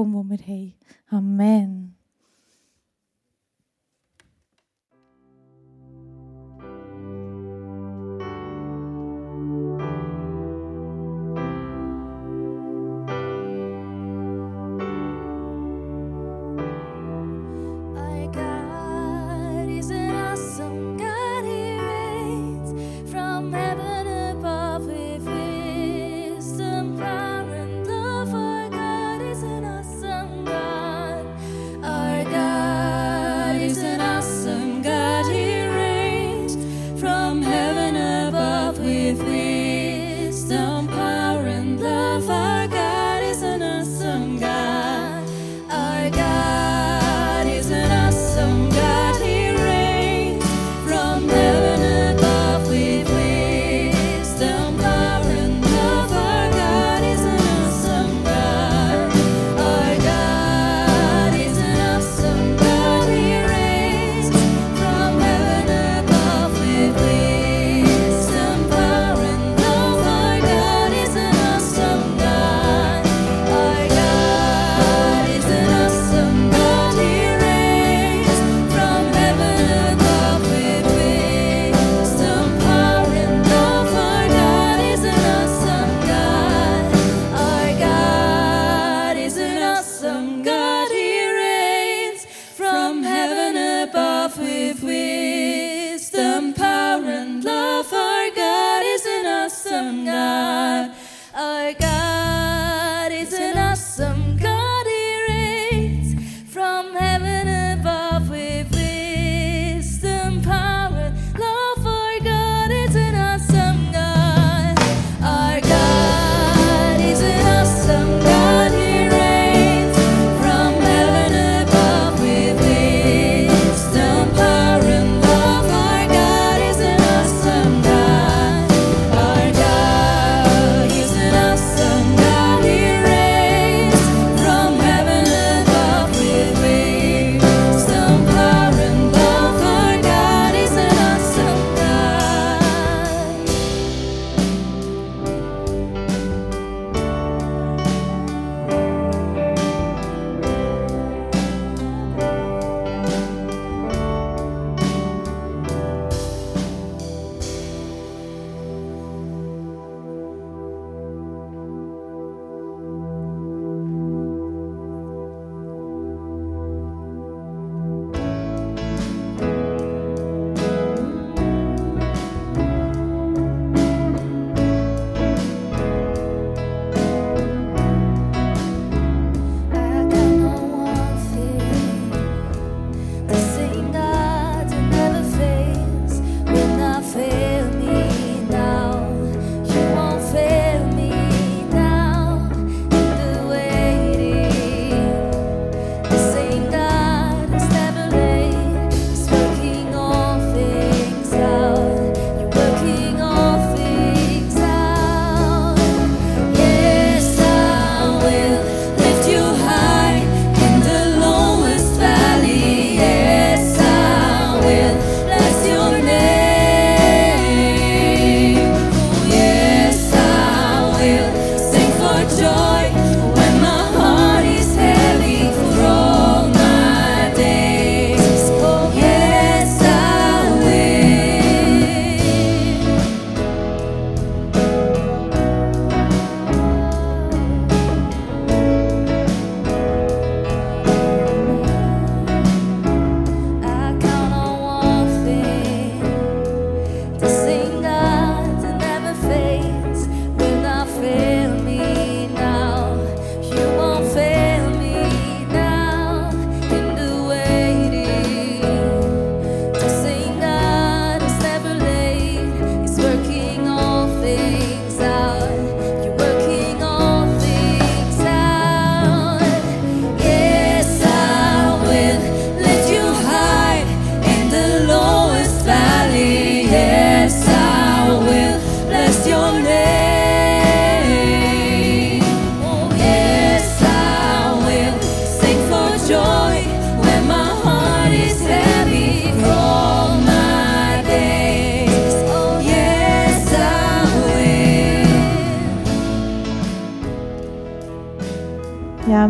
allem, was wir haben. Amen.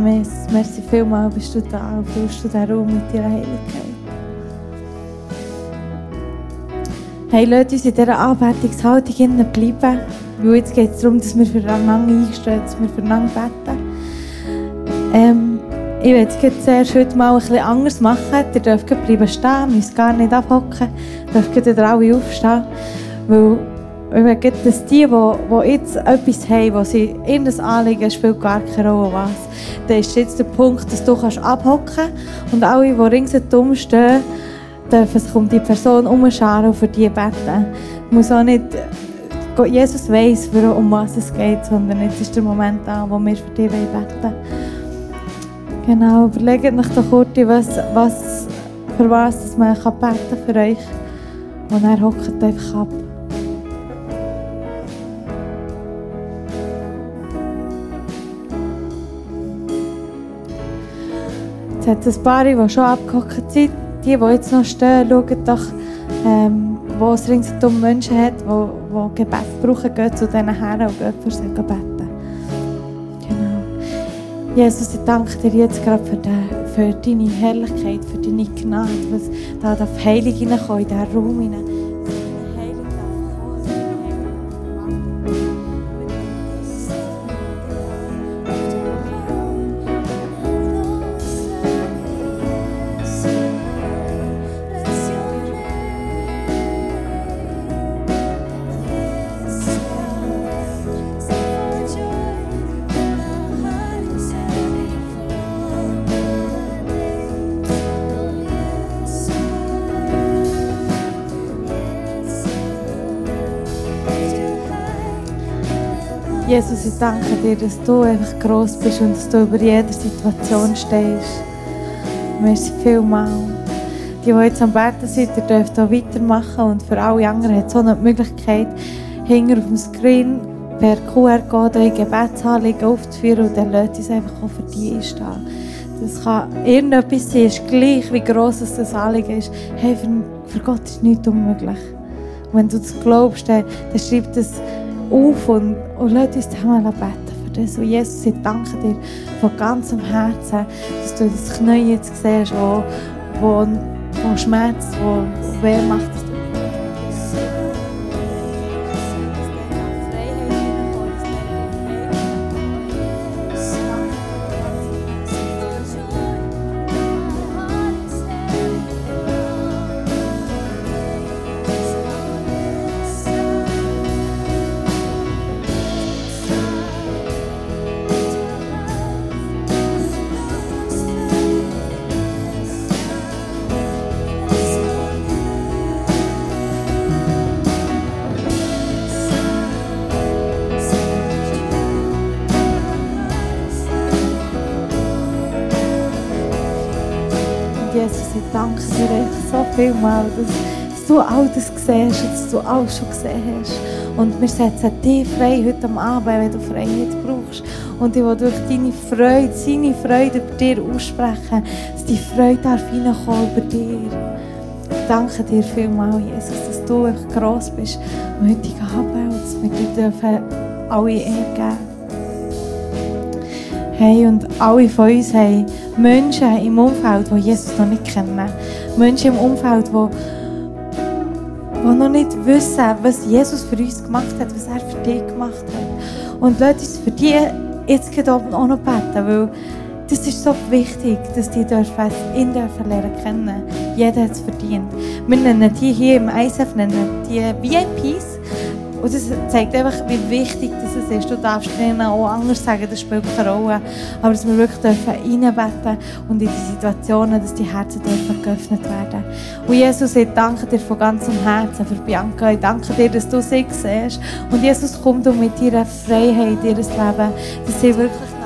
Jesus. Merci vielmals, bist du da und du den Raum mit deiner Heiligkeit. Hey, lasst uns in dieser Anbetungshaltung bleiben. Weil jetzt geht es darum, dass wir füreinander eingestellt dass wir füreinander beten. Ähm, ich werde es zuerst heute mal ein bisschen anders machen. Ihr dürft bleiben stehen, müsst gar nicht abhocken. Ihr dürft alle aufstehen. Weil ich will, dass die, die, jetzt etwas haben, wo sie in das Anliegen spielt gar keine Rolle was, dann ist jetzt der Punkt, dass du kannst abhocken und alle, die ringsherum stehen, dürfen sich um die Person umscharen und für die beten. Ich muss auch nicht, Jesus weiss, um was es geht, sondern jetzt ist der Moment da, wo wir für dich beten Genau, überlegt euch doch kurz, was, was, für was man kann beten für euch. Und er hockt einfach ab. Hat ein paar, die schon abgehockt sind. Die, die jetzt noch stehen, schauen doch, ähm, wo es ringsherum Menschen hat, die, Gebet brauchen, gehen zu diesen Herren und gehen für sie beten. Genau. Jesus, ich danke dir jetzt gerade für, den, für deine Herrlichkeit, für deine Gnade, was da darf Heilig hineinkommen in diesen Raum hinein. Jesus, ich danke dir, dass du einfach gross bist und dass du über jede Situation stehst. Merci vielmal. Die, die jetzt am Beten sind, ihr dürft hier weitermachen und für alle anderen hat es auch noch die Möglichkeit, hinter auf dem Screen per QR-Code eure Gebetsanliegen aufzuführen und dann lädt es einfach auch für dich einstehen. Das kann irgendetwas sein, ist gleich, wie gross das Anliegen ist. Hey, für, für Gott ist nichts unmöglich. Und wenn du das glaubst, dann, dann schreib das auf und, und lass uns zusammen beten für das. Und Jesus, ich danke dir von ganzem Herzen, dass du das Knie jetzt siehst, wo, wo, wo schmerzt, wo, wo weh macht, vielmals, dass du all das siehst, dass du alles schon gesehen hast. Und wir setzen dich frei heute Abend, wenn du Freiheit brauchst. Und ich will durch deine Freude, seine Freude über dir aussprechen, dass die Freude darf reinkommen über dir. Danke dir vielmals, Jesus, dass du echt gross bist am heutigen Abend und dass wir dir alle Ehre geben. Hey, und alle von uns haben Menschen im Umfeld, die Jesus noch nicht kennen. Menschen im Umfeld, die, die noch nicht wissen, was Jesus für uns gemacht hat, was er für dich gemacht hat. Und lasst uns für die jetzt oben auch noch beten, weil das ist so wichtig, dass die dürfen, ihn dürfen lernen kennen. Jeder hat es verdient. Wir nennen die hier im ISF nennen die VIPs. Und das zeigt einfach, wie wichtig das ist. Du darfst ihnen auch anders sagen, das spielt keine Rolle. Aber dass wir wirklich dürfen reinbeten und in die Situationen, dass die Herzen dürfen geöffnet werden. Und Jesus, ich danke dir von ganzem Herzen für Bianca. Ich danke dir, dass du sie siehst. Und Jesus, komm du mit ihrer Freiheit in ihr Leben, dass sie wirklich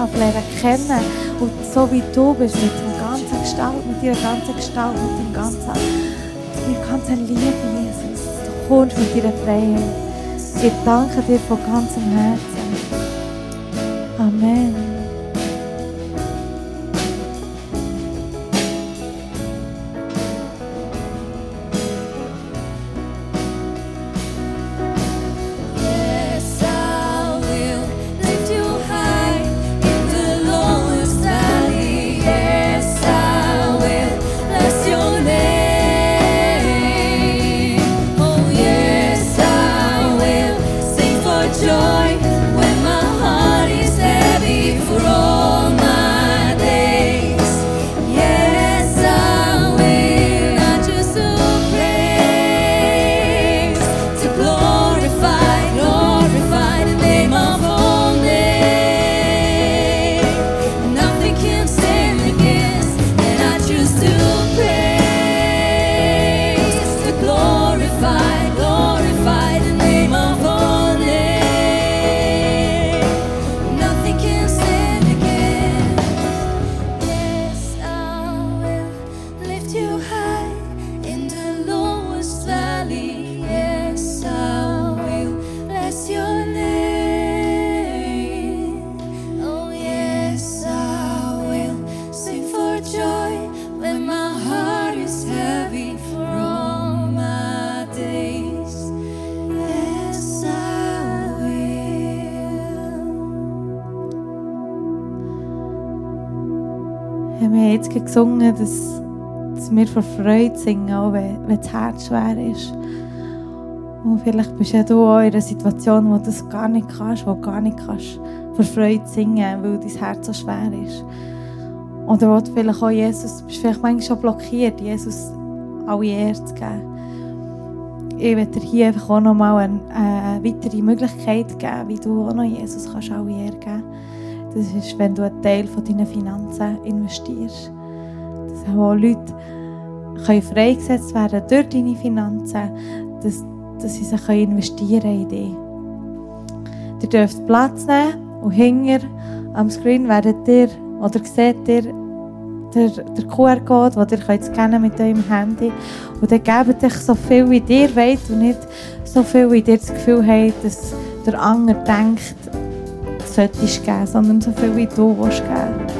darf lernen kennen und so wie du bist, mit dem ganzen Gestalt, mit deiner ganzen Gestalt, mit dem ganzen, deiner ganzen Liebe, Jesus. Du kommst mit deiner Freiheit. Ich danke dir von ganzem Herzen. Amen. Haben jetzt gesungen, dass, dass wir vor Freude singen, auch wenn, wenn das Herz schwer ist. Und vielleicht bist ja du auch in einer Situation, wo du das gar nicht kannst, wo du gar nicht kannst vor Freude singen, weil dein Herz so schwer ist. Oder wo du vielleicht auch Jesus, bist vielleicht manchmal schon blockiert, Jesus alle Ehre zu geben. Ich werde dir hier einfach auch nochmal eine, eine weitere Möglichkeit geben, wie du auch noch Jesus kannst alle Ehre geben Das ist, wenn du einen Teil von deinen Finanzen investierst. Dass auch Leute können freigesetzt werden durch deine Finanzen, dass, dass sie sich investieren in dich. Ihr dürft Platz nehmen und hinter am Screen werdet ihr oder seht ihr der, der QR-Code, den ihr könnt scannen mit eurem Handy. Und dann gebt euch so viel, wie ihr wollt und nicht so viel, wie ihr das Gefühl habt, dass der andere denkt, du solltest geben, sondern so viel, wie du geben.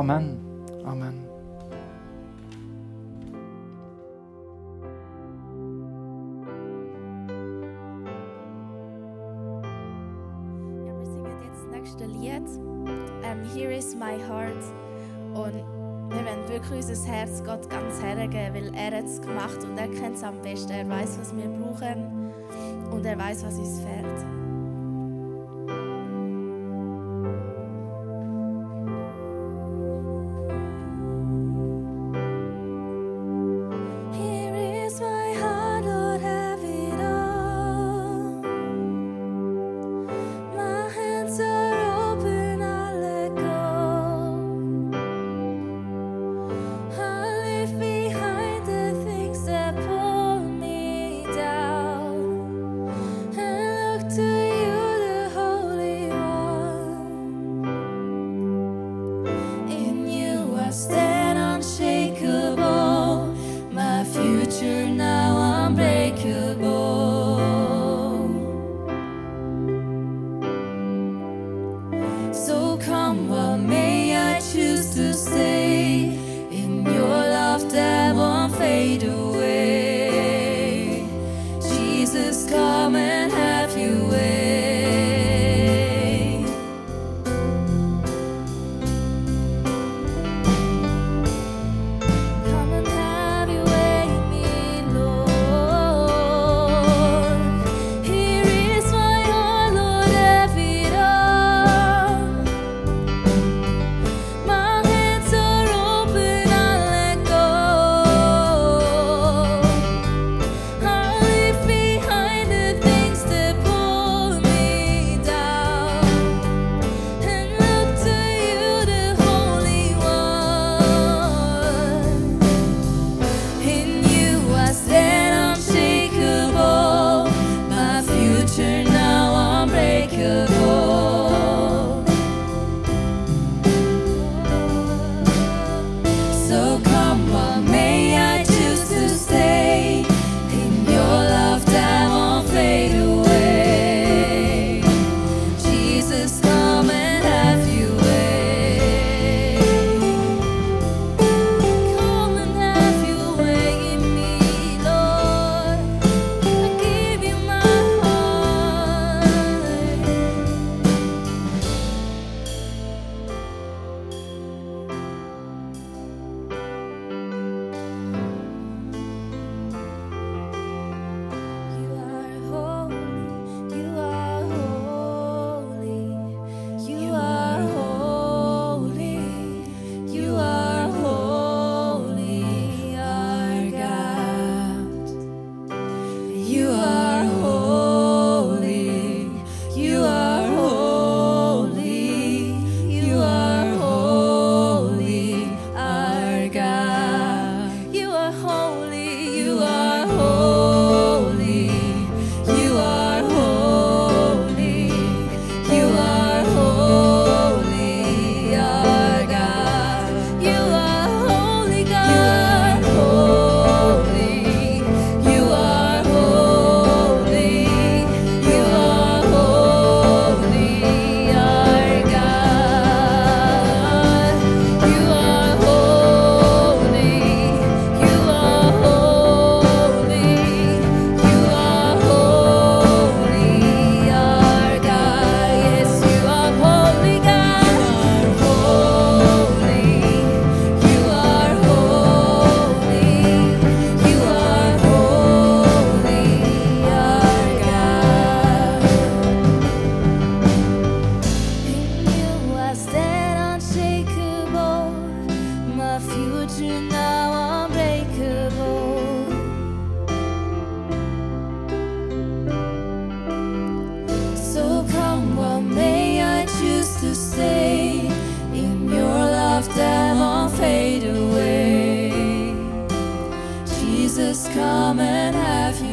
Amen. Amen. Wir singen jetzt das nächste Lied. Ähm, Here is my heart. Und wir wollen wirklich unser Herz Gott ganz hergeben, weil er es gemacht und er kennt es am besten. Er weiß, was wir brauchen und er weiß, was uns fehlt. in your love won't fade away. Jesus, come and have you.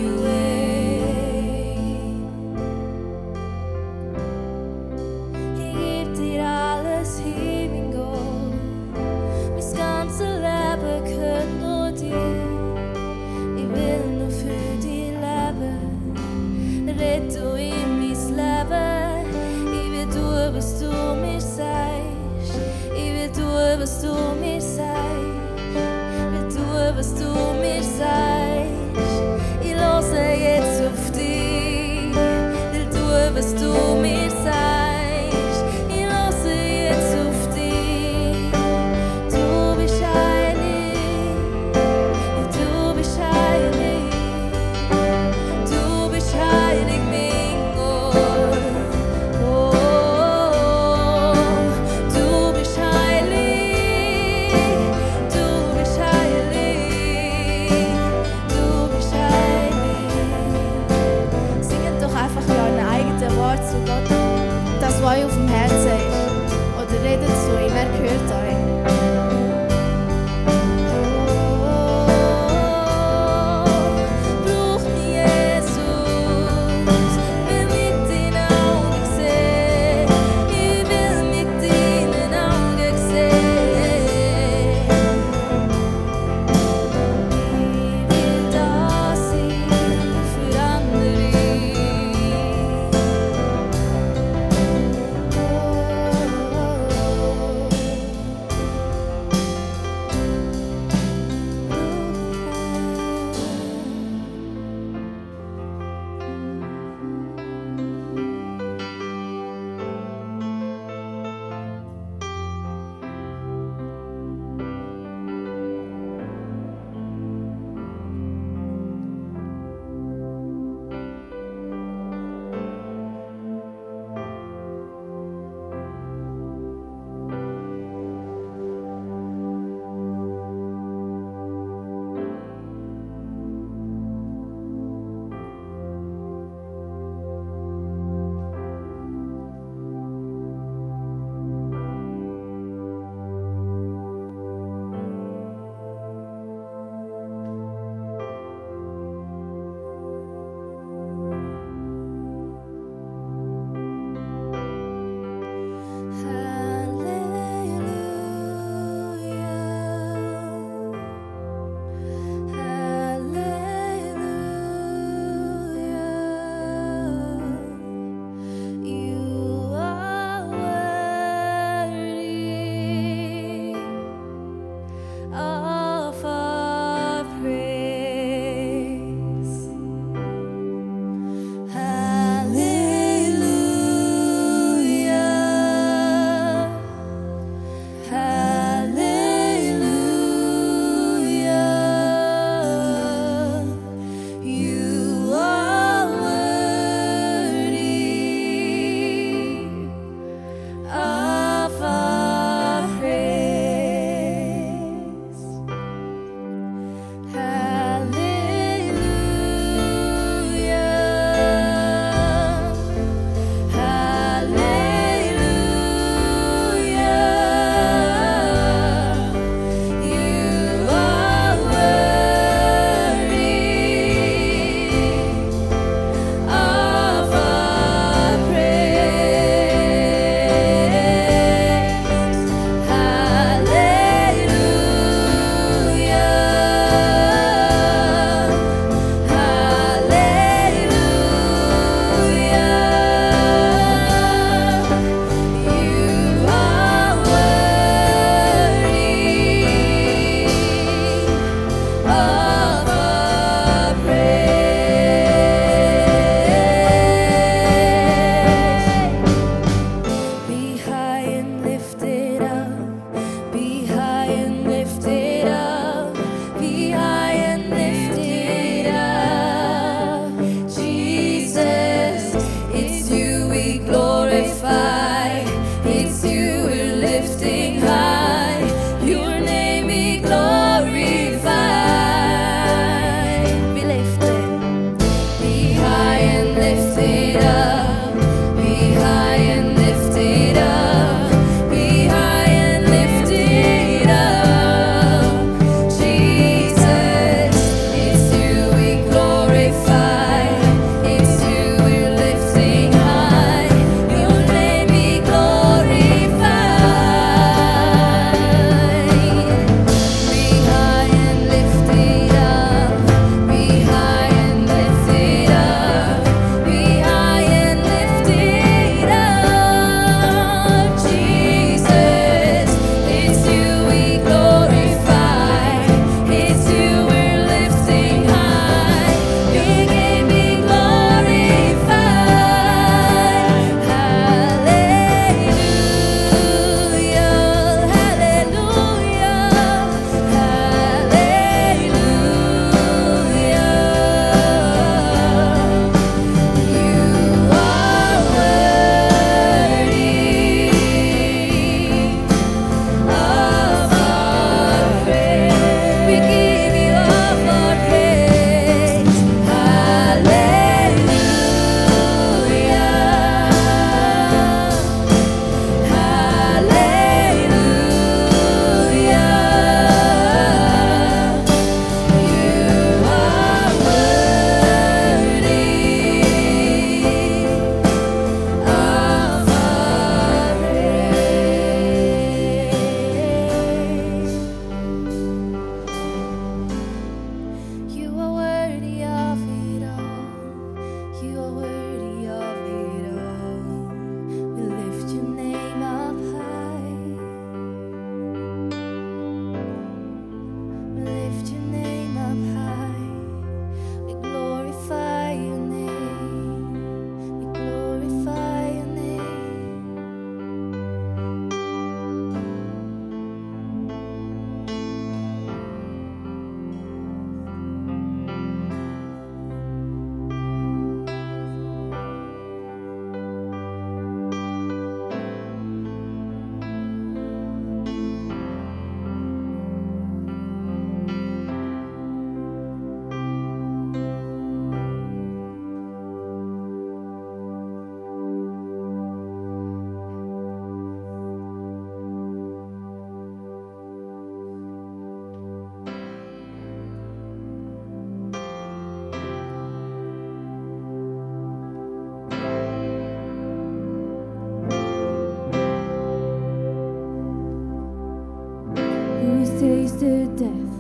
to death.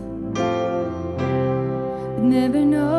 But never know.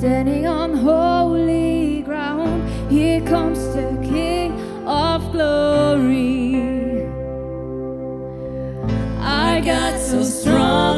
Standing on holy ground. Here comes the King of glory. I got so strong.